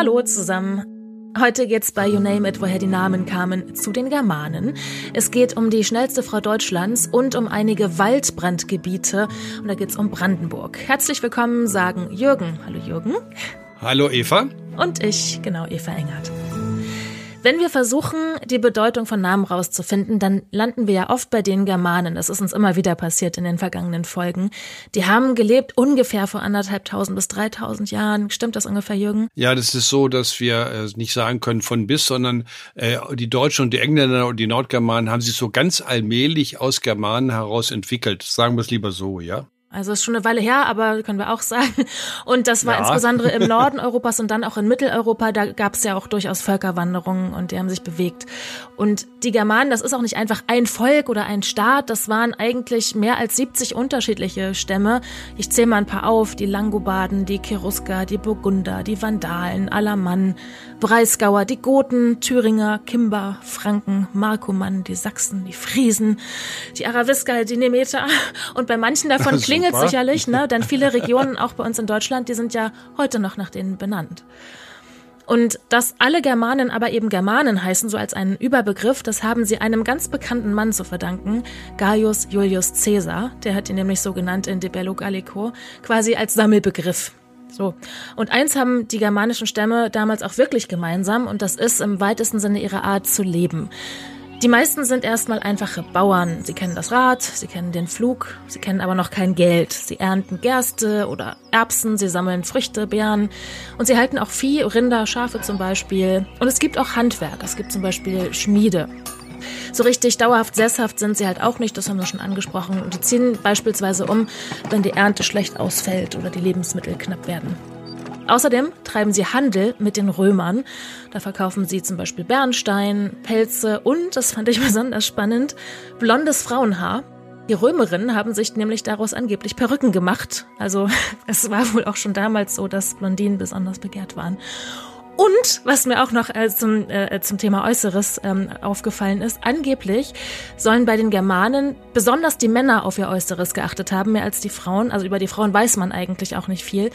Hallo zusammen. Heute geht's bei You Name It, woher die Namen kamen, zu den Germanen. Es geht um die schnellste Frau Deutschlands und um einige Waldbrandgebiete. Und da geht's um Brandenburg. Herzlich willkommen, sagen Jürgen. Hallo Jürgen. Hallo Eva. Und ich, genau, Eva Engert. Wenn wir versuchen, die Bedeutung von Namen rauszufinden, dann landen wir ja oft bei den Germanen. Das ist uns immer wieder passiert in den vergangenen Folgen. Die haben gelebt ungefähr vor anderthalbtausend bis dreitausend Jahren. Stimmt das ungefähr, Jürgen? Ja, das ist so, dass wir äh, nicht sagen können von bis, sondern äh, die Deutschen und die Engländer und die Nordgermanen haben sich so ganz allmählich aus Germanen heraus entwickelt. Sagen wir es lieber so, ja? Also ist schon eine Weile her, aber können wir auch sagen. Und das war ja. insbesondere im Norden Europas und dann auch in Mitteleuropa. Da gab es ja auch durchaus Völkerwanderungen und die haben sich bewegt. Und die Germanen, das ist auch nicht einfach ein Volk oder ein Staat. Das waren eigentlich mehr als 70 unterschiedliche Stämme. Ich zähle mal ein paar auf. Die Langobarden, die Cherusker, die Burgunder, die Vandalen, Alamann, Breisgauer, die Goten, Thüringer, Kimber, Franken, Markomann, die Sachsen, die Friesen, die Arawisker, die Nemeter. Und bei manchen davon klingelt sicherlich, ne? Denn viele Regionen, auch bei uns in Deutschland, die sind ja heute noch nach denen benannt. Und dass alle Germanen aber eben Germanen heißen, so als einen Überbegriff, das haben sie einem ganz bekannten Mann zu verdanken, Gaius Julius Caesar. Der hat ihn nämlich so genannt in De Bello Gallico, quasi als Sammelbegriff. So. Und eins haben die germanischen Stämme damals auch wirklich gemeinsam und das ist im weitesten Sinne ihre Art zu leben. Die meisten sind erstmal einfache Bauern. Sie kennen das Rad, sie kennen den Flug, sie kennen aber noch kein Geld. Sie ernten Gerste oder Erbsen, sie sammeln Früchte, Beeren und sie halten auch Vieh, Rinder, Schafe zum Beispiel. Und es gibt auch Handwerk. Es gibt zum Beispiel Schmiede. So richtig dauerhaft sesshaft sind sie halt auch nicht, das haben wir schon angesprochen. Und die ziehen beispielsweise um, wenn die Ernte schlecht ausfällt oder die Lebensmittel knapp werden. Außerdem treiben sie Handel mit den Römern. Da verkaufen sie zum Beispiel Bernstein, Pelze und, das fand ich besonders spannend, blondes Frauenhaar. Die Römerinnen haben sich nämlich daraus angeblich Perücken gemacht. Also es war wohl auch schon damals so, dass Blondinen besonders begehrt waren. Und was mir auch noch äh, zum, äh, zum Thema Äußeres ähm, aufgefallen ist, angeblich sollen bei den Germanen besonders die Männer auf ihr Äußeres geachtet haben, mehr als die Frauen. Also über die Frauen weiß man eigentlich auch nicht viel.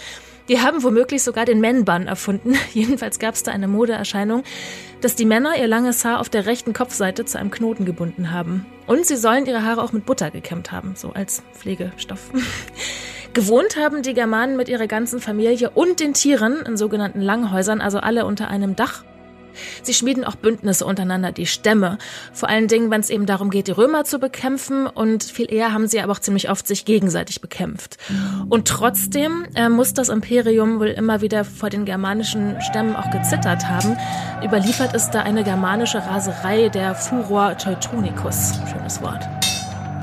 Die haben womöglich sogar den Männbann erfunden. Jedenfalls gab es da eine Modeerscheinung, dass die Männer ihr langes Haar auf der rechten Kopfseite zu einem Knoten gebunden haben. Und sie sollen ihre Haare auch mit Butter gekämmt haben, so als Pflegestoff. Gewohnt haben die Germanen mit ihrer ganzen Familie und den Tieren in sogenannten Langhäusern, also alle unter einem Dach. Sie schmieden auch Bündnisse untereinander, die Stämme. Vor allen Dingen, wenn es eben darum geht, die Römer zu bekämpfen. Und viel eher haben sie aber auch ziemlich oft sich gegenseitig bekämpft. Und trotzdem äh, muss das Imperium wohl immer wieder vor den germanischen Stämmen auch gezittert haben. Überliefert ist da eine germanische Raserei, der Furor Teutonicus. Schönes Wort.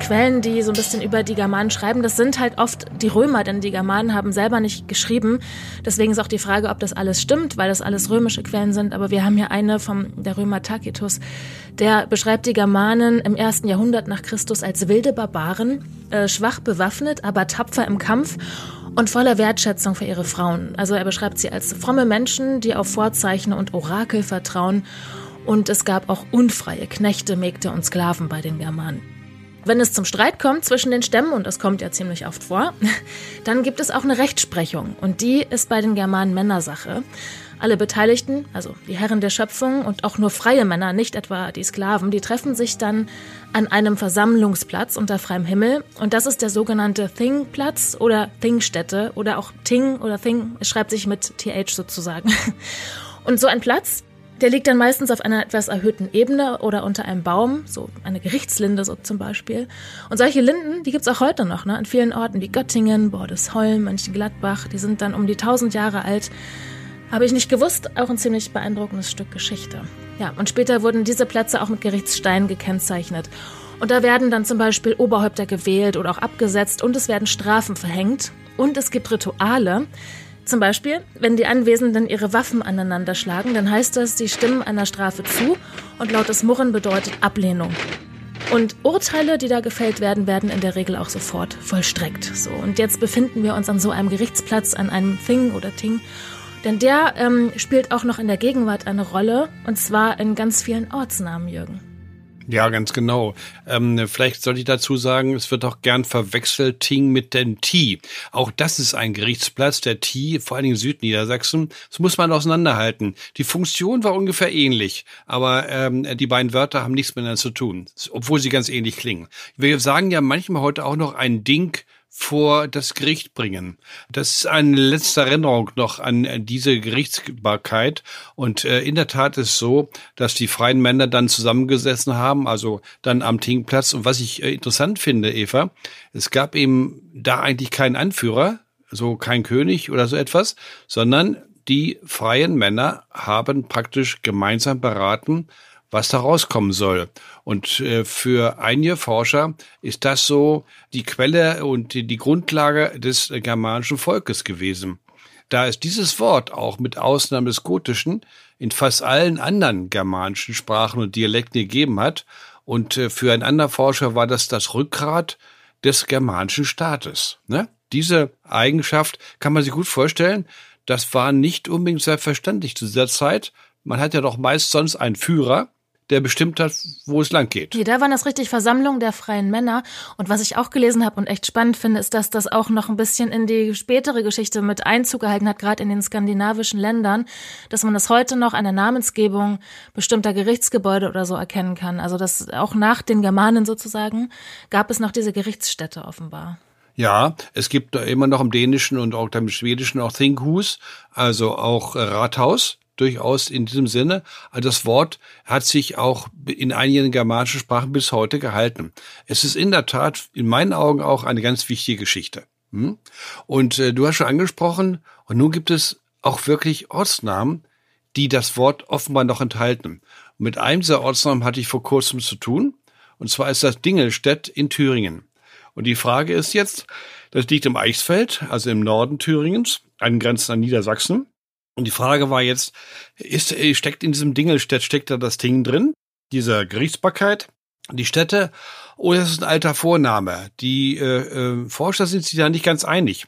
Quellen, die so ein bisschen über die Germanen schreiben, das sind halt oft die Römer, denn die Germanen haben selber nicht geschrieben. Deswegen ist auch die Frage, ob das alles stimmt, weil das alles römische Quellen sind. Aber wir haben hier eine vom der Römer Tacitus, der beschreibt die Germanen im ersten Jahrhundert nach Christus als wilde Barbaren, äh, schwach bewaffnet, aber tapfer im Kampf und voller Wertschätzung für ihre Frauen. Also er beschreibt sie als fromme Menschen, die auf Vorzeichen und Orakel vertrauen. Und es gab auch unfreie Knechte, Mägde und Sklaven bei den Germanen. Wenn es zum Streit kommt zwischen den Stämmen, und das kommt ja ziemlich oft vor, dann gibt es auch eine Rechtsprechung. Und die ist bei den Germanen Männersache. Alle Beteiligten, also die Herren der Schöpfung und auch nur freie Männer, nicht etwa die Sklaven, die treffen sich dann an einem Versammlungsplatz unter freiem Himmel. Und das ist der sogenannte Thing-Platz oder Thingstätte oder auch Ting oder Thing. Es schreibt sich mit TH sozusagen. Und so ein Platz, der liegt dann meistens auf einer etwas erhöhten Ebene oder unter einem Baum, so eine Gerichtslinde so zum Beispiel. Und solche Linden, die gibt's auch heute noch, ne? an vielen Orten wie Göttingen, Bordesholm, Mönchengladbach. Die sind dann um die tausend Jahre alt. Habe ich nicht gewusst, auch ein ziemlich beeindruckendes Stück Geschichte. Ja, und später wurden diese Plätze auch mit Gerichtssteinen gekennzeichnet. Und da werden dann zum Beispiel Oberhäupter gewählt oder auch abgesetzt und es werden Strafen verhängt. Und es gibt Rituale, zum Beispiel, wenn die Anwesenden ihre Waffen aneinander schlagen, dann heißt das, sie stimmen einer Strafe zu und lautes Murren bedeutet Ablehnung. Und Urteile, die da gefällt werden, werden in der Regel auch sofort vollstreckt. So, und jetzt befinden wir uns an so einem Gerichtsplatz, an einem Thing oder Ting. Denn der ähm, spielt auch noch in der Gegenwart eine Rolle, und zwar in ganz vielen Ortsnamen, Jürgen. Ja, ganz genau. Ähm, vielleicht sollte ich dazu sagen, es wird auch gern verwechselt Ting mit dem T. Auch das ist ein Gerichtsplatz, der T, vor allen Dingen Südniedersachsen. Das muss man auseinanderhalten. Die Funktion war ungefähr ähnlich, aber ähm, die beiden Wörter haben nichts miteinander zu tun, obwohl sie ganz ähnlich klingen. Wir sagen ja manchmal heute auch noch ein Ding vor das Gericht bringen. Das ist eine letzte Erinnerung noch an diese Gerichtsbarkeit. Und äh, in der Tat ist so, dass die freien Männer dann zusammengesessen haben, also dann am Tingplatz. Und was ich äh, interessant finde, Eva, es gab eben da eigentlich keinen Anführer, so kein König oder so etwas, sondern die freien Männer haben praktisch gemeinsam beraten, was da rauskommen soll. Und äh, für einige Forscher ist das so die Quelle und die, Grundlage des germanischen Volkes gewesen. Da es dieses Wort auch mit Ausnahme des Gotischen in fast allen anderen germanischen Sprachen und Dialekten gegeben hat, und äh, für einen anderen Forscher war das das Rückgrat des germanischen Staates. Ne? Diese Eigenschaft kann man sich gut vorstellen. Das war nicht unbedingt selbstverständlich zu dieser Zeit. Man hat ja doch meist sonst einen Führer, der bestimmt hat, wo es lang geht. Nee, da waren das richtig Versammlungen der freien Männer. Und was ich auch gelesen habe und echt spannend finde, ist, dass das auch noch ein bisschen in die spätere Geschichte mit Einzug gehalten hat, gerade in den skandinavischen Ländern, dass man das heute noch an der Namensgebung bestimmter Gerichtsgebäude oder so erkennen kann. Also dass auch nach den Germanen sozusagen gab es noch diese Gerichtsstätte offenbar. Ja, es gibt immer noch im Dänischen und auch im Schwedischen auch Thinghus, also auch Rathaus durchaus in diesem Sinne. Also das Wort hat sich auch in einigen germanischen Sprachen bis heute gehalten. Es ist in der Tat in meinen Augen auch eine ganz wichtige Geschichte. Hm? Und äh, du hast schon angesprochen, und nun gibt es auch wirklich Ortsnamen, die das Wort offenbar noch enthalten. Mit einem dieser Ortsnamen hatte ich vor kurzem zu tun. Und zwar ist das Dingelstedt in Thüringen. Und die Frage ist jetzt, das liegt im Eichsfeld, also im Norden Thüringens, angrenzend an Niedersachsen. Und die Frage war jetzt, ist, äh, steckt in diesem Dingelstedt, steckt da das Ding drin, dieser Gerichtsbarkeit, die Städte, oder ist es ein alter Vorname? Die äh, äh, Forscher sind sich da nicht ganz einig,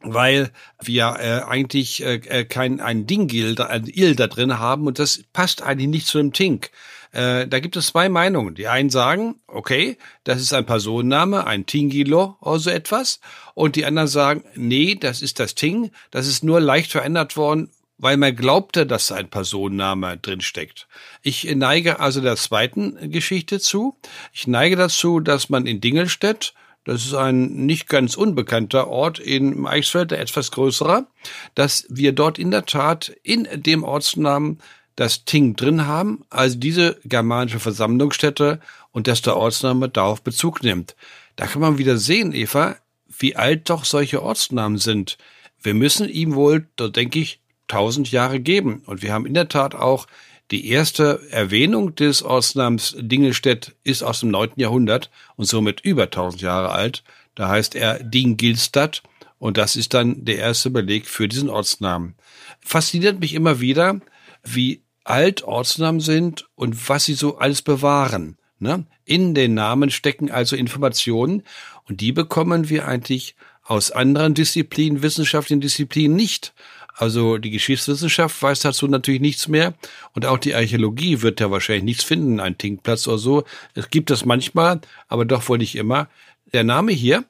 weil wir äh, eigentlich äh, äh kein ein Dingil, ein Il da drin haben und das passt eigentlich nicht zu dem Tink. Äh, da gibt es zwei Meinungen. Die einen sagen, okay, das ist ein Personenname, ein Tingilo oder so etwas. Und die anderen sagen, nee, das ist das Ting, das ist nur leicht verändert worden, weil man glaubte, dass ein Personenname drinsteckt. Ich neige also der zweiten Geschichte zu. Ich neige dazu, dass man in Dingelstedt, das ist ein nicht ganz unbekannter Ort in Eichsfeld, der etwas größerer, dass wir dort in der Tat in dem Ortsnamen das Ting drin haben, also diese germanische Versammlungsstätte und dass der Ortsname darauf Bezug nimmt. Da kann man wieder sehen, Eva, wie alt doch solche Ortsnamen sind. Wir müssen ihm wohl, da denke ich, tausend Jahre geben. Und wir haben in der Tat auch die erste Erwähnung des Ortsnamens Dingelstedt ist aus dem neunten Jahrhundert und somit über tausend Jahre alt. Da heißt er Dingilstadt und das ist dann der erste Beleg für diesen Ortsnamen. Fasziniert mich immer wieder, wie alt Ortsnamen sind und was sie so alles bewahren. Ne? In den Namen stecken also Informationen und die bekommen wir eigentlich aus anderen Disziplinen, wissenschaftlichen Disziplinen nicht. Also die Geschichtswissenschaft weiß dazu natürlich nichts mehr und auch die Archäologie wird ja wahrscheinlich nichts finden, ein Tinkplatz oder so. Es gibt das manchmal, aber doch wohl nicht immer. Der Name hier,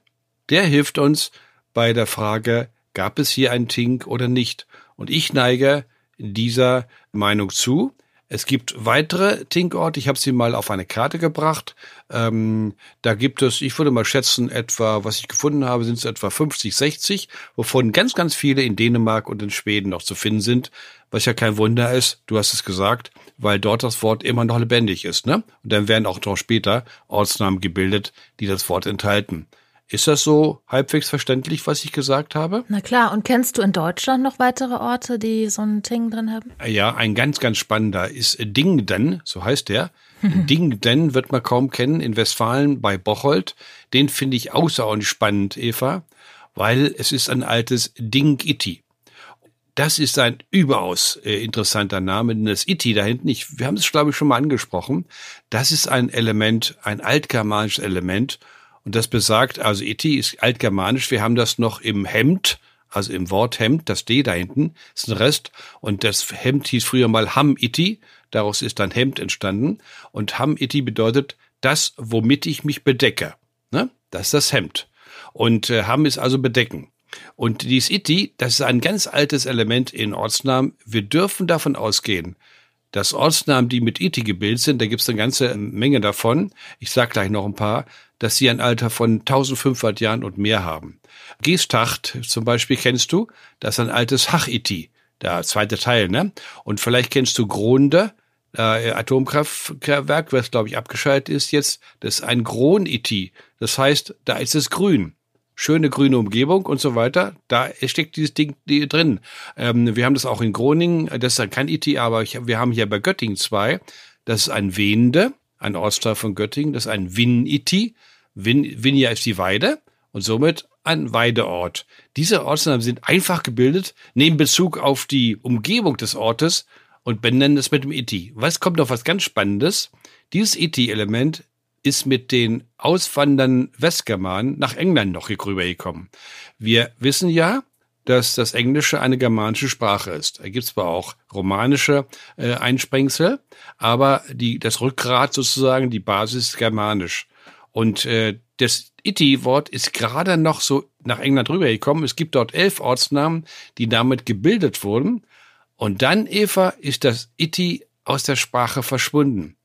der hilft uns bei der Frage, gab es hier einen Tink oder nicht? Und ich neige dieser Meinung zu. Es gibt weitere Tinkorte, ich habe sie mal auf eine Karte gebracht. Ähm, da gibt es, ich würde mal schätzen, etwa, was ich gefunden habe, sind es etwa 50, 60, wovon ganz, ganz viele in Dänemark und in Schweden noch zu finden sind, was ja kein Wunder ist, du hast es gesagt, weil dort das Wort immer noch lebendig ist. Ne? Und dann werden auch noch später Ortsnamen gebildet, die das Wort enthalten. Ist das so halbwegs verständlich, was ich gesagt habe? Na klar. Und kennst du in Deutschland noch weitere Orte, die so ein Ting drin haben? Ja, ein ganz, ganz spannender ist Dingden, so heißt der. Dingden wird man kaum kennen in Westfalen bei Bocholt. Den finde ich außerordentlich spannend, Eva, weil es ist ein altes Ding-Itti. Das ist ein überaus äh, interessanter Name, denn das Itti da hinten, ich, wir haben es glaube ich schon mal angesprochen, das ist ein Element, ein altgermanisches Element und das besagt, also Eti ist altgermanisch, wir haben das noch im Hemd, also im Wort Hemd, das D da hinten, ist ein Rest. Und das Hemd hieß früher mal Ham-Iti. Daraus ist dann Hemd entstanden. Und Ham-Iti bedeutet das, womit ich mich bedecke. Ne? Das ist das Hemd. Und äh, Ham ist also bedecken. Und dieses Iti, das ist ein ganz altes Element in Ortsnamen. Wir dürfen davon ausgehen, dass Ortsnamen, die mit Iti gebildet sind, da gibt es eine ganze Menge davon, ich sage gleich noch ein paar, dass sie ein Alter von 1500 Jahren und mehr haben. Geestacht zum Beispiel kennst du, das ist ein altes Hach-Iti, der zweite Teil, ne? Und vielleicht kennst du Gronde, äh, Atomkraftwerk, was glaube ich abgeschaltet ist jetzt, das ist ein Gron-Iti. Das heißt, da ist es grün schöne grüne Umgebung und so weiter. Da steckt dieses Ding drin. Ähm, wir haben das auch in Groningen, das ist kein IT, aber ich, wir haben hier bei Göttingen zwei. Das ist ein Wende, ein Ortsteil von Göttingen, das ist ein Win-IT. Win, Vinja ist die Weide und somit ein Weideort. Diese Ortsnamen sind einfach gebildet, nehmen Bezug auf die Umgebung des Ortes und benennen es mit dem IT. Was kommt noch was ganz Spannendes? Dieses IT-Element ist mit den auswandernden Westgermanen nach England noch rübergekommen. Wir wissen ja, dass das Englische eine germanische Sprache ist. Da gibt zwar auch romanische äh, Einsprengsel, aber die, das Rückgrat sozusagen, die Basis ist germanisch. Und äh, das Iti-Wort ist gerade noch so nach England rübergekommen. Es gibt dort elf Ortsnamen, die damit gebildet wurden. Und dann, Eva, ist das Iti aus der Sprache verschwunden.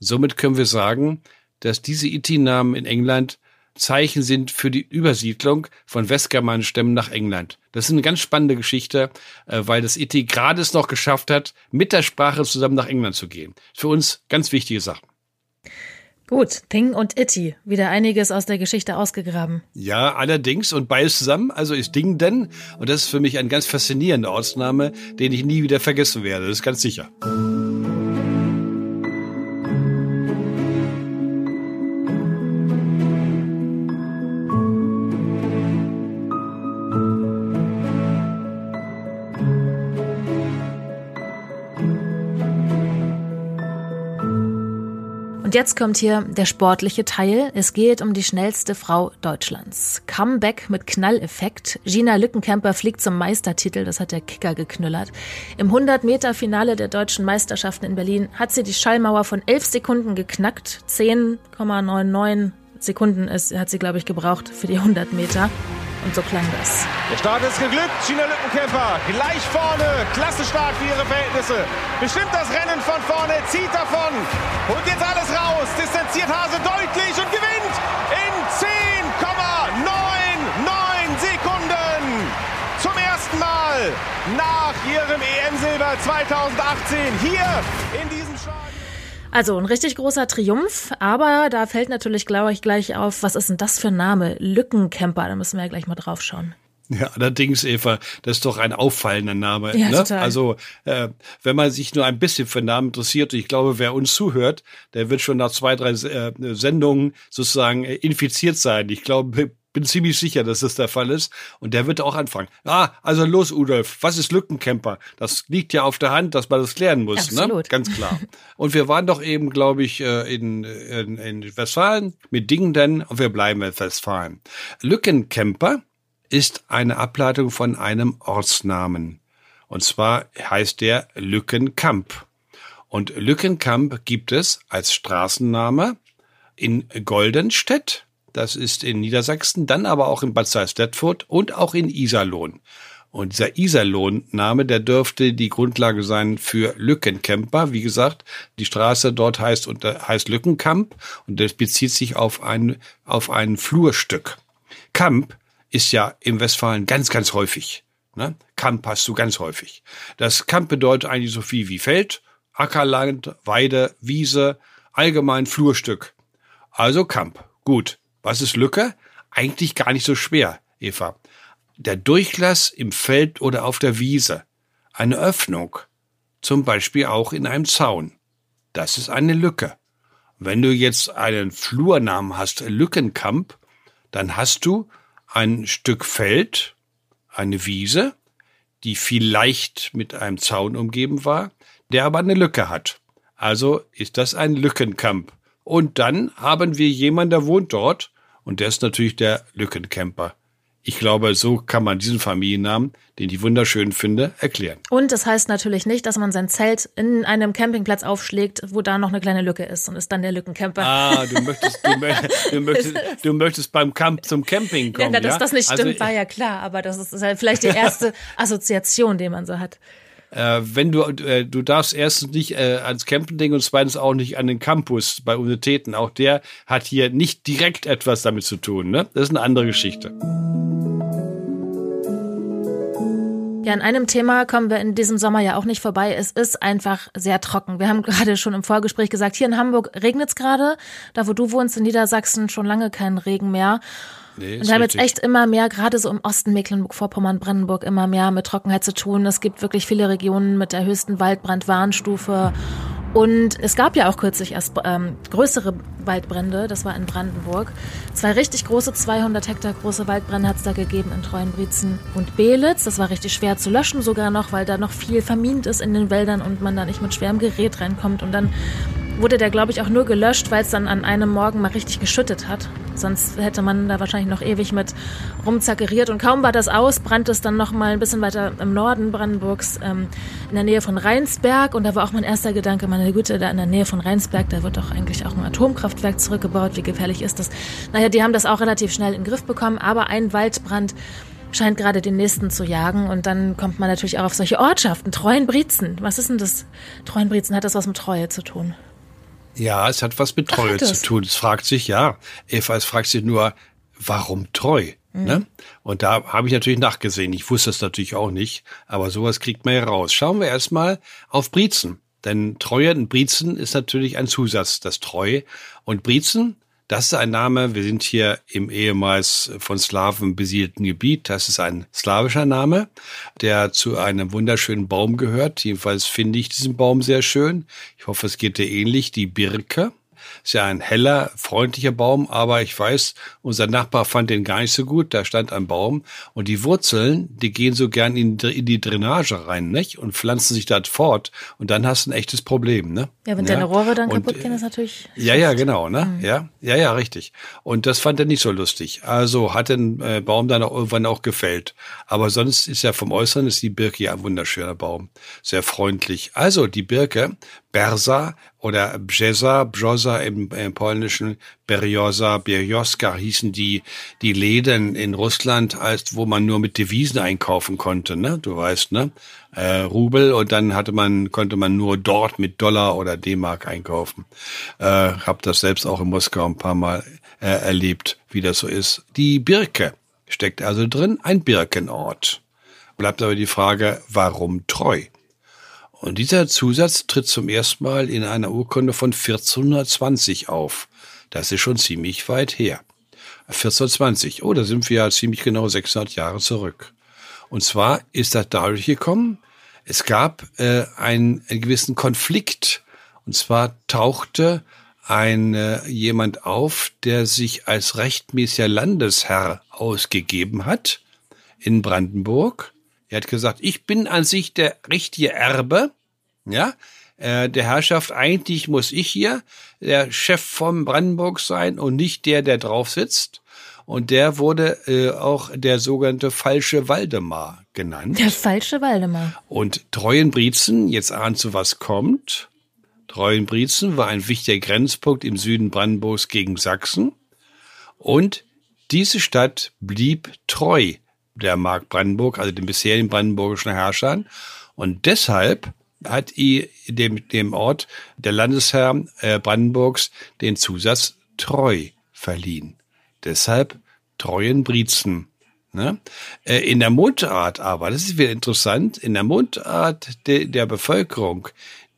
Somit können wir sagen, dass diese Iti-Namen in England Zeichen sind für die Übersiedlung von westgermanischen Stämmen nach England. Das ist eine ganz spannende Geschichte, äh, weil das Iti gerade es noch geschafft hat, mit der Sprache zusammen nach England zu gehen. Für uns ganz wichtige Sachen. Gut, Ting und Itti, wieder einiges aus der Geschichte ausgegraben. Ja, allerdings und beides zusammen, also ist Ding denn, und das ist für mich ein ganz faszinierender Ortsname, den ich nie wieder vergessen werde, das ist ganz sicher. Jetzt kommt hier der sportliche Teil. Es geht um die schnellste Frau Deutschlands. Comeback mit Knalleffekt. Gina Lückenkämper fliegt zum Meistertitel, das hat der Kicker geknüllert. Im 100-Meter-Finale der deutschen Meisterschaften in Berlin hat sie die Schallmauer von 11 Sekunden geknackt. 10,99 Sekunden ist, hat sie, glaube ich, gebraucht für die 100 Meter. Und so klang das. Der Start ist geglückt. Gina Lückenkämper gleich vorne. Klasse Start für ihre Verhältnisse. Bestimmt das Rennen von vorne, zieht davon. Holt jetzt alles raus. Distanziert Hase deutlich und gewinnt in 10,99 Sekunden. Zum ersten Mal nach ihrem EM-Silber 2018 hier in diesem Stadion. Also ein richtig großer Triumph, aber da fällt natürlich, glaube ich, gleich auf, was ist denn das für ein Name? Lückencamper, da müssen wir ja gleich mal drauf schauen. Ja, allerdings, Eva, das ist doch ein auffallender Name. Ja, ne? total. Also, äh, wenn man sich nur ein bisschen für Namen interessiert, ich glaube, wer uns zuhört, der wird schon nach zwei, drei äh, Sendungen sozusagen äh, infiziert sein. Ich glaube, bin ziemlich sicher, dass das der Fall ist. Und der wird auch anfangen. Ah, also los, Udolf, was ist Lückencamper? Das liegt ja auf der Hand, dass man das klären muss. Ne? Absolut. Ne? Ganz klar. Und wir waren doch eben, glaube ich, äh, in, in, in Westfalen mit Dingenden und wir bleiben in Westfalen. Lückencamper ist eine Ableitung von einem Ortsnamen. Und zwar heißt der Lückenkamp. Und Lückenkamp gibt es als Straßenname in Goldenstedt das ist in Niedersachsen, dann aber auch in Bad Salzdetfurt und auch in Iserlohn. Und dieser Iserlohn-Name, der dürfte die Grundlage sein für Lückencamper. Wie gesagt, die Straße dort heißt, und heißt Lückenkamp und das bezieht sich auf ein, auf ein Flurstück. Kamp ist ja im Westfalen ganz, ganz häufig. Ne? Kamp hast du ganz häufig. Das Kamp bedeutet eigentlich so viel wie Feld, Ackerland, Weide, Wiese, allgemein Flurstück. Also Kamp. Gut. Was ist Lücke? Eigentlich gar nicht so schwer, Eva. Der Durchlass im Feld oder auf der Wiese. Eine Öffnung. Zum Beispiel auch in einem Zaun. Das ist eine Lücke. Wenn du jetzt einen Flurnamen hast, Lückenkamp, dann hast du ein Stück Feld, eine Wiese, die vielleicht mit einem Zaun umgeben war, der aber eine Lücke hat. Also ist das ein Lückenkamp. Und dann haben wir jemanden, der wohnt dort und der ist natürlich der Lückencamper. Ich glaube, so kann man diesen Familiennamen, den ich wunderschön finde, erklären. Und das heißt natürlich nicht, dass man sein Zelt in einem Campingplatz aufschlägt, wo da noch eine kleine Lücke ist und ist dann der Lückencamper. Ah, du möchtest, du, du möchtest, du möchtest beim Camp zum Camping kommen. Ja, dass ja? das nicht also stimmt, war ja klar, aber das ist halt vielleicht die erste Assoziation, die man so hat. Äh, wenn du, äh, du darfst erstens nicht äh, ans Campen denken und zweitens auch nicht an den Campus bei Universitäten. Auch der hat hier nicht direkt etwas damit zu tun. Ne? Das ist eine andere Geschichte. Ja, an einem Thema kommen wir in diesem Sommer ja auch nicht vorbei. Es ist einfach sehr trocken. Wir haben gerade schon im Vorgespräch gesagt, hier in Hamburg regnet es gerade. Da, wo du wohnst, in Niedersachsen, schon lange keinen Regen mehr. Nee, und wir haben jetzt echt immer mehr, gerade so im Osten Mecklenburg-Vorpommern, Brandenburg, immer mehr mit Trockenheit zu tun. Es gibt wirklich viele Regionen mit der höchsten Waldbrandwarnstufe. Und es gab ja auch kürzlich erst ähm, größere Waldbrände, das war in Brandenburg. Zwei richtig große, 200 Hektar große Waldbrände hat es da gegeben in Treuenbrietzen und Belitz. Das war richtig schwer zu löschen sogar noch, weil da noch viel vermint ist in den Wäldern und man da nicht mit schwerem Gerät reinkommt. Und dann wurde der, glaube ich, auch nur gelöscht, weil es dann an einem Morgen mal richtig geschüttet hat. Sonst hätte man da wahrscheinlich noch ewig mit rumzackeriert. Und kaum war das aus, brannte es dann noch mal ein bisschen weiter im Norden Brandenburgs, ähm, in der Nähe von Rheinsberg. Und da war auch mein erster Gedanke, meine Güte, da in der Nähe von Rheinsberg, da wird doch eigentlich auch ein Atomkraftwerk zurückgebaut. Wie gefährlich ist das? Naja, die haben das auch relativ schnell in den Griff bekommen. Aber ein Waldbrand scheint gerade den nächsten zu jagen. Und dann kommt man natürlich auch auf solche Ortschaften. Treuenbrietzen. Was ist denn das? Treuenbrietzen hat das was mit Treue zu tun? Ja, es hat was mit Treue Ach, zu tun. Es fragt sich, ja, Eva, es fragt sich nur, warum treu? Mhm. Ne? Und da habe ich natürlich nachgesehen. Ich wusste es natürlich auch nicht, aber sowas kriegt man ja raus. Schauen wir erstmal auf Briezen. Denn Treue in Briezen ist natürlich ein Zusatz, das Treu. Und Briezen das ist ein Name, wir sind hier im ehemals von Slawen besiedelten Gebiet. Das ist ein slawischer Name, der zu einem wunderschönen Baum gehört. Jedenfalls finde ich diesen Baum sehr schön. Ich hoffe, es geht dir ähnlich. Die Birke. Ist ja ein heller, freundlicher Baum, aber ich weiß, unser Nachbar fand den gar nicht so gut. Da stand ein Baum und die Wurzeln, die gehen so gern in, in die Drainage rein, nicht? Und pflanzen sich dort fort. Und dann hast du ein echtes Problem, ne? Ja, wenn ja? deine Rohre dann und, kaputt gehen, ist natürlich. Ja, ja, genau, ne? Mhm. Ja, ja, ja, richtig. Und das fand er nicht so lustig. Also hat den äh, Baum dann auch irgendwann auch gefällt. Aber sonst ist ja vom Äußeren ist die Birke ja ein wunderschöner Baum. Sehr freundlich. Also die Birke Bersa oder Brzeza, Brzoza im, im Polnischen, Beriosa, Berioska hießen die, die Läden in Russland, als wo man nur mit Devisen einkaufen konnte, ne? Du weißt, ne? Äh, Rubel und dann hatte man, konnte man nur dort mit Dollar oder D-Mark einkaufen. Äh, hab das selbst auch in Moskau ein paar Mal äh, erlebt, wie das so ist. Die Birke steckt also drin, ein Birkenort. Bleibt aber die Frage, warum treu? Und dieser Zusatz tritt zum ersten Mal in einer Urkunde von 1420 auf. Das ist schon ziemlich weit her. 1420, oh, da sind wir ja ziemlich genau 600 Jahre zurück. Und zwar ist das dadurch gekommen, es gab äh, einen, einen gewissen Konflikt. Und zwar tauchte ein äh, jemand auf, der sich als rechtmäßiger Landesherr ausgegeben hat in Brandenburg er hat gesagt, ich bin an sich der richtige Erbe, ja, äh, der Herrschaft. Eigentlich muss ich hier der Chef von Brandenburg sein und nicht der, der drauf sitzt. Und der wurde äh, auch der sogenannte falsche Waldemar genannt. Der falsche Waldemar. Und Treuenbrietzen, jetzt ahnst du, was kommt. Treuenbrietzen war ein wichtiger Grenzpunkt im Süden Brandenburgs gegen Sachsen. Und diese Stadt blieb treu der Mark Brandenburg, also den bisherigen brandenburgischen Herrschern. Und deshalb hat i dem, dem Ort der Landesherr äh, Brandenburgs den Zusatz treu verliehen. Deshalb treuen Briezen. Ne? Äh, in der Mundart aber, das ist wieder interessant, in der Mundart de, der Bevölkerung,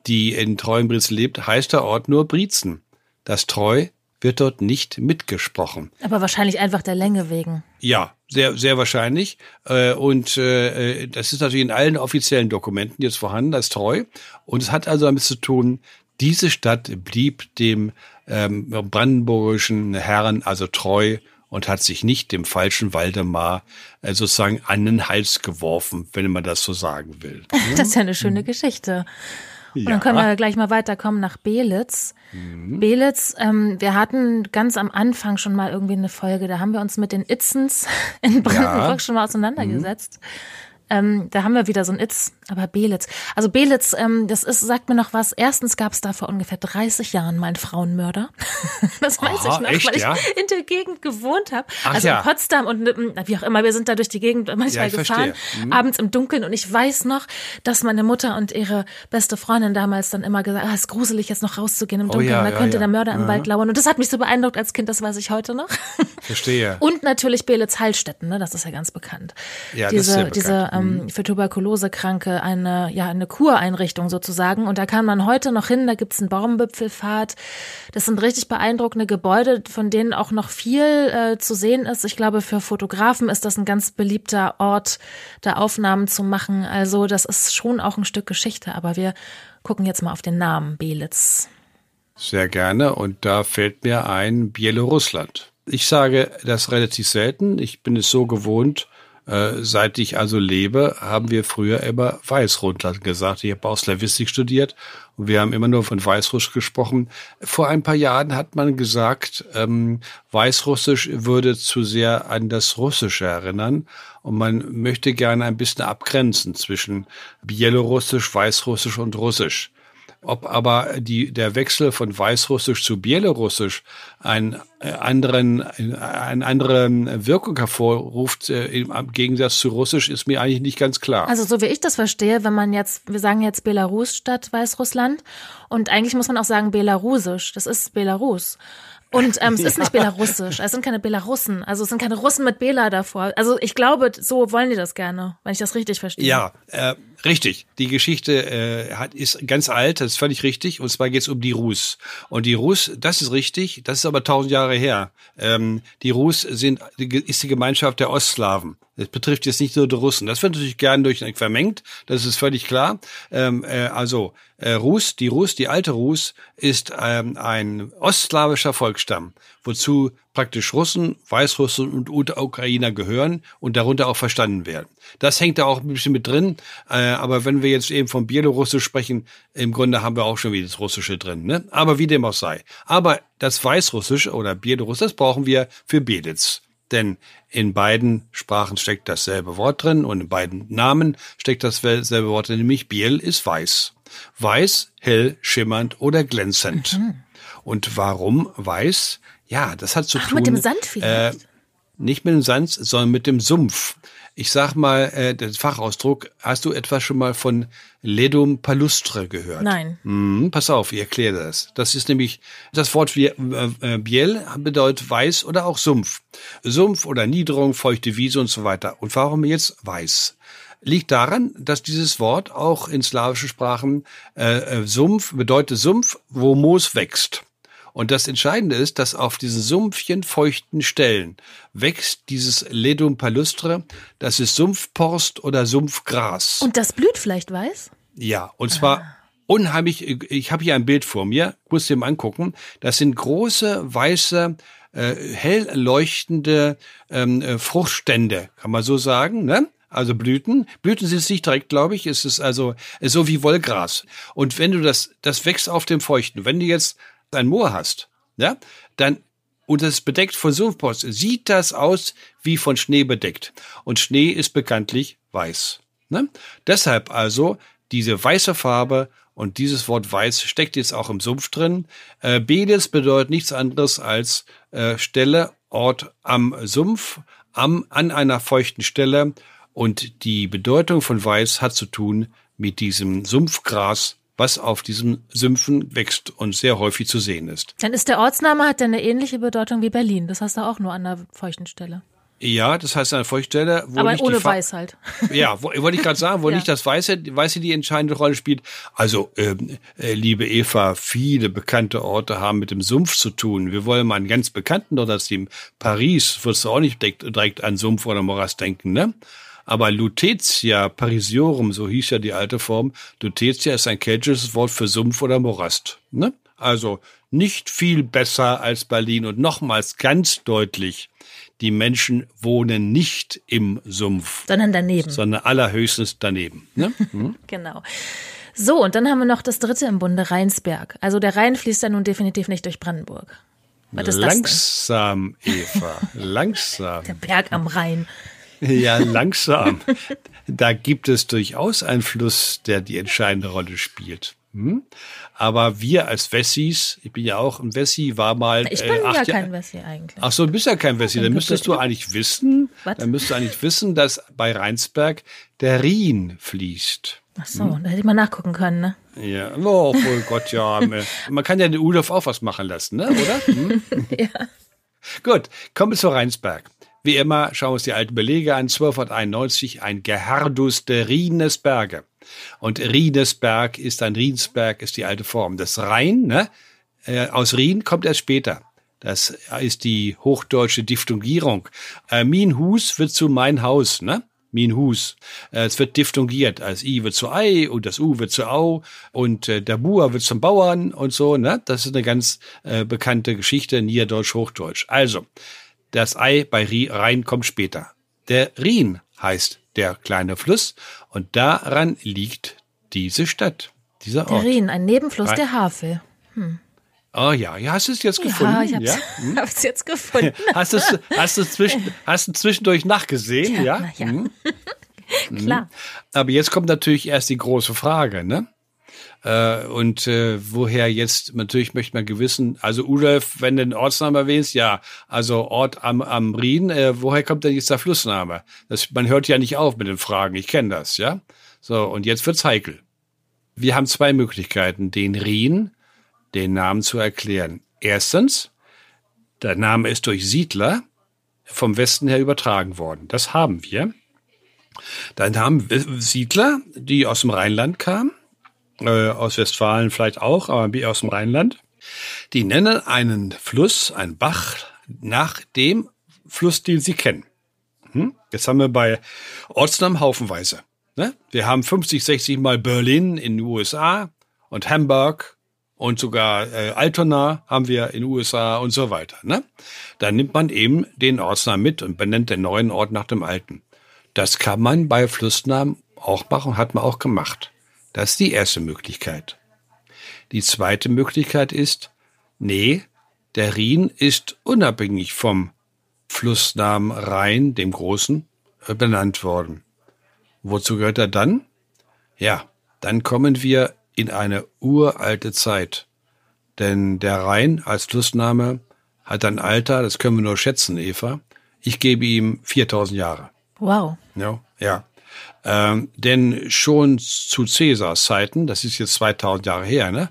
die in Treuenbrietzen lebt, heißt der Ort nur Briezen. Das Treu wird dort nicht mitgesprochen. Aber wahrscheinlich einfach der Länge wegen. Ja, sehr, sehr wahrscheinlich. Äh, und äh, das ist natürlich in allen offiziellen Dokumenten jetzt vorhanden, das treu. Und es hat also damit zu tun, diese Stadt blieb dem ähm, brandenburgischen Herren also treu und hat sich nicht dem falschen Waldemar äh, sozusagen an den Hals geworfen, wenn man das so sagen will. Das ist ja eine schöne Geschichte. Und dann können wir gleich mal weiterkommen nach Belitz. Mhm. Belitz, ähm, wir hatten ganz am Anfang schon mal irgendwie eine Folge, da haben wir uns mit den Itzens in Brandenburg ja. schon mal auseinandergesetzt. Mhm. Ähm, da haben wir wieder so ein Itz, aber Belitz. Also Belitz, ähm, das ist, sagt mir noch was. Erstens gab es da vor ungefähr 30 Jahren mal einen Frauenmörder. das weiß Aha, ich noch, echt, weil ja? ich in der Gegend gewohnt habe. Also ja. in Potsdam und wie auch immer, wir sind da durch die Gegend manchmal ja, gefahren, mhm. abends im Dunkeln. Und ich weiß noch, dass meine Mutter und ihre beste Freundin damals dann immer gesagt, ah, es ist gruselig, jetzt noch rauszugehen im oh Dunkeln, oh, da könnte der Mörder im Wald lauern. Und das hat mich so beeindruckt als Kind, das weiß ich heute noch. Verstehe. Und natürlich Belitz-Heilstätten, ne? das ist ja ganz bekannt. Ja, diese, das ist sehr bekannt. diese ähm, mhm. für Tuberkulosekranke eine, ja, eine Kureinrichtung sozusagen. Und da kann man heute noch hin, da gibt's einen Baumwipfelpfad. Das sind richtig beeindruckende Gebäude, von denen auch noch viel äh, zu sehen ist. Ich glaube, für Fotografen ist das ein ganz beliebter Ort, da Aufnahmen zu machen. Also das ist schon auch ein Stück Geschichte. Aber wir gucken jetzt mal auf den Namen Belitz. Sehr gerne. Und da fällt mir ein Bielorussland. Ich sage das relativ selten. Ich bin es so gewohnt, äh, seit ich also lebe, haben wir früher immer Weißrussland gesagt. Ich habe auch Slavistik studiert und wir haben immer nur von Weißrussisch gesprochen. Vor ein paar Jahren hat man gesagt, ähm, Weißrussisch würde zu sehr an das Russische erinnern und man möchte gerne ein bisschen abgrenzen zwischen Bielorussisch, Weißrussisch und Russisch. Ob aber die, der Wechsel von Weißrussisch zu Bielorussisch einen äh, anderen, eine andere Wirkung hervorruft äh, im Gegensatz zu Russisch, ist mir eigentlich nicht ganz klar. Also so wie ich das verstehe, wenn man jetzt, wir sagen jetzt Belarus statt Weißrussland und eigentlich muss man auch sagen Belarusisch, das ist Belarus. Und ähm, es ja. ist nicht belarussisch, es sind keine Belarussen, also es sind keine Russen mit Bela davor. Also ich glaube, so wollen die das gerne, wenn ich das richtig verstehe. Ja, äh, richtig. Die Geschichte äh, hat, ist ganz alt, das ist völlig richtig. Und zwar geht es um die Rus. Und die Rus, das ist richtig, das ist aber tausend Jahre her. Ähm, die Rus sind, ist die Gemeinschaft der Ostslawen. Das betrifft jetzt nicht nur die Russen. Das wird natürlich gern durch vermengt, das ist völlig klar. Ähm, äh, also äh, Rus, die Rus, die alte Rus, ist ähm, ein ostslawischer Volksstamm, wozu praktisch Russen, Weißrussen und Ukrainer gehören und darunter auch verstanden werden. Das hängt da auch ein bisschen mit drin, äh, aber wenn wir jetzt eben vom Bielorussisch sprechen, im Grunde haben wir auch schon wieder das Russische drin. Ne? Aber wie dem auch sei. Aber das Weißrussisch oder Bielorussisch, das brauchen wir für Belitz. Denn in beiden Sprachen steckt dasselbe Wort drin und in beiden Namen steckt dasselbe Wort drin, nämlich Biel ist weiß. Weiß, hell, schimmernd oder glänzend. Mhm. Und warum weiß? Ja, das hat zu Ach, tun. Mit dem Sand vielleicht. Äh, nicht mit dem Sand, sondern mit dem Sumpf. Ich sag mal, äh, der Fachausdruck, hast du etwas schon mal von Ledum palustre gehört? Nein. Hm, pass auf, ich erkläre das. Das ist nämlich, das Wort äh, äh, Biel bedeutet weiß oder auch Sumpf. Sumpf oder Niederung, feuchte Wiese und so weiter. Und warum jetzt weiß? liegt daran, dass dieses Wort auch in slawischen Sprachen äh, äh Sumpf bedeutet Sumpf, wo Moos wächst. Und das Entscheidende ist, dass auf diesen sumpfchen feuchten Stellen wächst dieses Ledum palustre, das ist Sumpfporst oder Sumpfgras. Und das blüht vielleicht weiß? Ja, und zwar ah. unheimlich, ich habe hier ein Bild vor mir, muss dir mal angucken. Das sind große, weiße, äh, hell leuchtende ähm, äh, Fruchtstände, kann man so sagen, ne? also Blüten. Blüten sind es nicht direkt, glaube ich. Es ist also so wie Wollgras. Und wenn du das, das wächst auf dem Feuchten. Wenn du jetzt ein Moor hast, ja, dann und es ist bedeckt von Sumpfpost, sieht das aus wie von Schnee bedeckt. Und Schnee ist bekanntlich weiß. Ne? Deshalb also diese weiße Farbe und dieses Wort weiß steckt jetzt auch im Sumpf drin. Äh, Bedes bedeutet nichts anderes als äh, Stelle, Ort am Sumpf, am, an einer feuchten Stelle. Und die Bedeutung von weiß hat zu tun mit diesem Sumpfgras, was auf diesen Sümpfen wächst und sehr häufig zu sehen ist. Dann ist der Ortsname hat eine ähnliche Bedeutung wie Berlin. Das heißt auch nur an der feuchten Stelle. Ja, das heißt an der feuchten Stelle. Wo Aber nicht ohne Weiß halt. Ja, wo, wollte ich gerade sagen, wo ja. nicht das Weiße, Weiße die entscheidende Rolle spielt. Also, ähm, äh, liebe Eva, viele bekannte Orte haben mit dem Sumpf zu tun. Wir wollen mal einen ganz bekannten Ort, das ist Paris, wirst du auch nicht direkt, direkt an Sumpf oder Morast denken, ne? Aber Lutetia parisiorum, so hieß ja die alte Form, Lutetia ist ein keltisches Wort für Sumpf oder Morast. Ne? Also nicht viel besser als Berlin und nochmals ganz deutlich, die Menschen wohnen nicht im Sumpf. Sondern daneben. Sondern allerhöchstens daneben. Ne? genau. So, und dann haben wir noch das dritte im Bunde, Rheinsberg. Also der Rhein fließt ja nun definitiv nicht durch Brandenburg. Was ist langsam, das Eva, langsam. Der Berg am Rhein. Ja, langsam. da gibt es durchaus einen Fluss, der die entscheidende Rolle spielt. Hm? Aber wir als Wessis, ich bin ja auch ein Wessi, war mal. Ich bin äh, ja kein Wessi eigentlich. Ach so, du bist ja kein Wessi. Dann müsstest du eigentlich wissen, Was? dann müsstest du eigentlich wissen, dass bei Rheinsberg der Rhin fließt. Ach so, hm? da hätte ich mal nachgucken können, ne? Ja, oh, oh Gott, ja. Man kann ja den Udolf auch was machen lassen, ne? Oder? Hm? ja. Gut, kommen wir zu Rheinsberg. Wie immer schauen wir uns die alten Belege an. 1291 ein Gerhardus der Rienesberge. Und Rienesberg ist ein Riensberg, ist die alte Form. Das Rhein, ne? Äh, aus Rien kommt erst später. Das ist die hochdeutsche Diphthongierung. Äh, mein Hus wird zu mein Haus, ne? Min Hus. Äh, es wird diphthongiert. Als I wird zu Ei und das U wird zu Au und äh, der Bauer wird zum Bauern und so, ne? Das ist eine ganz äh, bekannte Geschichte, Niederdeutsch, Hochdeutsch. Also, das Ei bei Rhein kommt später. Der Rhin heißt der kleine Fluss und daran liegt diese Stadt, dieser Ort. Der Rhin, ein Nebenfluss Rhein. der Havel. Hm. Oh ja, ja, hast du es jetzt gefunden? Ja, ich hab's, ja? Hm? hab's jetzt gefunden. hast du hast du zwischen, hast zwischendurch nachgesehen, ja? Ja. ja. Hm? Klar. Hm. Aber jetzt kommt natürlich erst die große Frage, ne? Äh, und äh, woher jetzt, natürlich möchte man gewissen, also Udolf, wenn du den Ortsnamen erwähnst, ja, also Ort am, am Rhin, äh, woher kommt denn jetzt der Flussname? Das, man hört ja nicht auf mit den Fragen, ich kenne das, ja. So, und jetzt wird's heikel. Wir haben zwei Möglichkeiten, den Rhin, den Namen zu erklären. Erstens, der Name ist durch Siedler vom Westen her übertragen worden. Das haben wir. Dann haben Siedler, die aus dem Rheinland kamen, äh, aus Westfalen vielleicht auch, aber aus dem Rheinland. Die nennen einen Fluss, einen Bach, nach dem Fluss, den sie kennen. Hm? Jetzt haben wir bei Ortsnamen haufenweise. Ne? Wir haben 50, 60 Mal Berlin in den USA und Hamburg und sogar äh, Altona haben wir in den USA und so weiter. Ne? Dann nimmt man eben den Ortsnamen mit und benennt den neuen Ort nach dem alten. Das kann man bei Flussnamen auch machen, hat man auch gemacht. Das ist die erste Möglichkeit. Die zweite Möglichkeit ist, nee, der Rhin ist unabhängig vom Flussnamen Rhein, dem Großen, äh, benannt worden. Wozu gehört er dann? Ja, dann kommen wir in eine uralte Zeit. Denn der Rhein als Flussname hat ein Alter, das können wir nur schätzen, Eva. Ich gebe ihm 4000 Jahre. Wow. Ja, ja. Ähm, denn schon zu Cäsars Zeiten, das ist jetzt 2000 Jahre her, ne,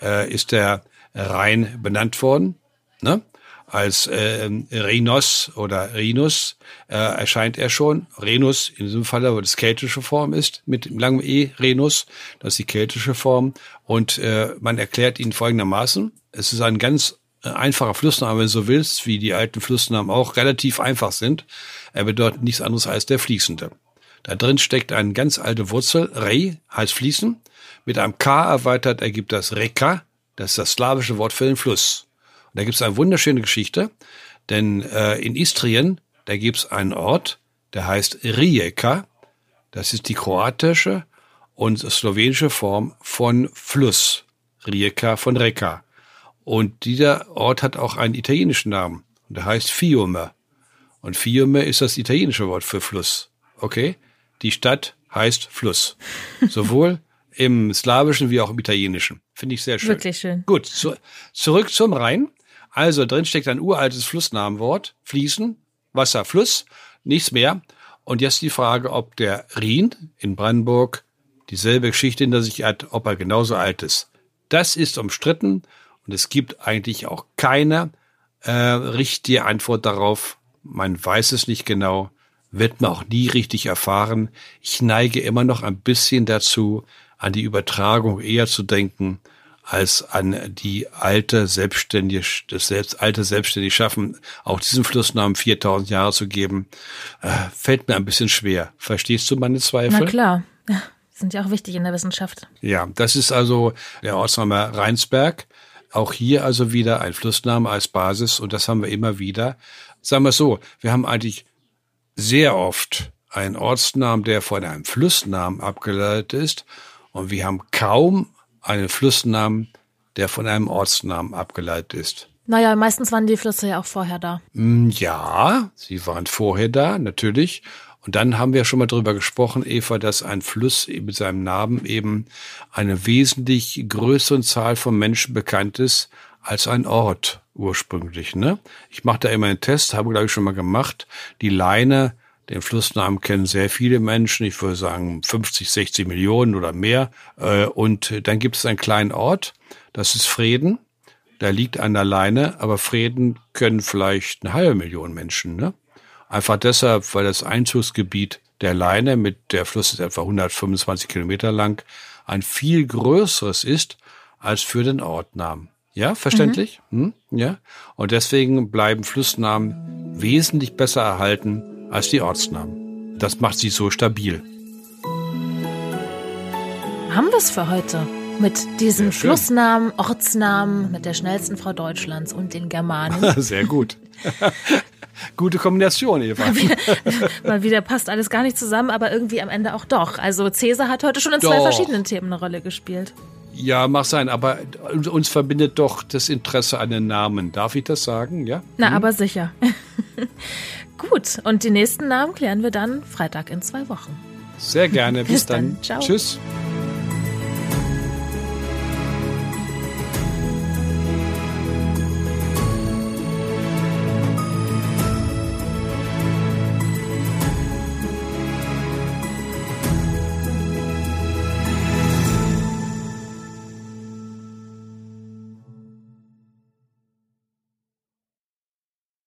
äh, ist der Rhein benannt worden. Ne? Als äh, Rhinos oder Rhinus äh, erscheint er schon. Renus in diesem Fall, wo das keltische Form ist, mit langem E, Renus, das ist die keltische Form. Und äh, man erklärt ihn folgendermaßen. Es ist ein ganz einfacher Flussname, wenn du so willst, wie die alten Flussnamen auch relativ einfach sind. Er bedeutet nichts anderes als der Fließende. Da drin steckt eine ganz alte Wurzel, Rei heißt fließen. Mit einem K erweitert ergibt das Reka, das ist das slawische Wort für den Fluss. Und da gibt es eine wunderschöne Geschichte, denn äh, in Istrien, da gibt es einen Ort, der heißt Rijeka. Das ist die kroatische und slowenische Form von Fluss. Rijeka von Reka. Und dieser Ort hat auch einen italienischen Namen. Und der heißt Fiume. Und Fiume ist das italienische Wort für Fluss. Okay? Die Stadt heißt Fluss. Sowohl im Slawischen wie auch im Italienischen. Finde ich sehr schön. Wirklich schön. Gut, zu, zurück zum Rhein. Also drin steckt ein uraltes Flussnamenwort. Fließen, Wasser, Fluss, nichts mehr. Und jetzt die Frage, ob der Rhin in Brandenburg dieselbe Geschichte hinter sich hat, ob er genauso alt ist. Das ist umstritten und es gibt eigentlich auch keine äh, richtige Antwort darauf. Man weiß es nicht genau wird man auch nie richtig erfahren. Ich neige immer noch ein bisschen dazu, an die Übertragung eher zu denken, als an die alte selbstständige, das selbst, alte selbstständig Schaffen, auch diesen Flussnamen 4000 Jahre zu geben, äh, fällt mir ein bisschen schwer. Verstehst du meine Zweifel? Na klar. Ja, sind ja auch wichtig in der Wissenschaft. Ja, das ist also der Ortsname Rheinsberg. Auch hier also wieder ein Flussname als Basis und das haben wir immer wieder. Sagen wir so, wir haben eigentlich sehr oft ein Ortsnamen, der von einem Flussnamen abgeleitet ist. Und wir haben kaum einen Flussnamen, der von einem Ortsnamen abgeleitet ist. Naja, meistens waren die Flüsse ja auch vorher da. Hm, ja, sie waren vorher da, natürlich. Und dann haben wir schon mal darüber gesprochen, Eva, dass ein Fluss mit seinem Namen eben eine wesentlich größere Zahl von Menschen bekannt ist als ein Ort ursprünglich. Ne? Ich mache da immer einen Test, habe glaube ich schon mal gemacht. Die Leine, den Flussnamen kennen sehr viele Menschen, ich würde sagen 50, 60 Millionen oder mehr. Äh, und dann gibt es einen kleinen Ort, das ist Frieden. Da liegt an der Leine, aber Frieden können vielleicht eine halbe Million Menschen. Ne? Einfach deshalb, weil das Einzugsgebiet der Leine mit der Fluss ist etwa 125 Kilometer lang, ein viel größeres ist als für den Ortnamen. Ja, verständlich? Mhm. Hm? Ja. Und deswegen bleiben Flussnamen wesentlich besser erhalten als die Ortsnamen. Das macht sie so stabil. Haben wir es für heute? Mit diesen Flussnamen, Ortsnamen, mit der schnellsten Frau Deutschlands und den Germanen. Sehr gut. Gute Kombination, Eva. Mal wieder, mal wieder, passt alles gar nicht zusammen, aber irgendwie am Ende auch doch. Also Cäsar hat heute schon in doch. zwei verschiedenen Themen eine Rolle gespielt. Ja, mag sein, aber uns verbindet doch das Interesse an den Namen. Darf ich das sagen? Ja? Na, hm? aber sicher. Gut, und die nächsten Namen klären wir dann Freitag in zwei Wochen. Sehr gerne. Bis, Bis dann. dann. Ciao. Tschüss.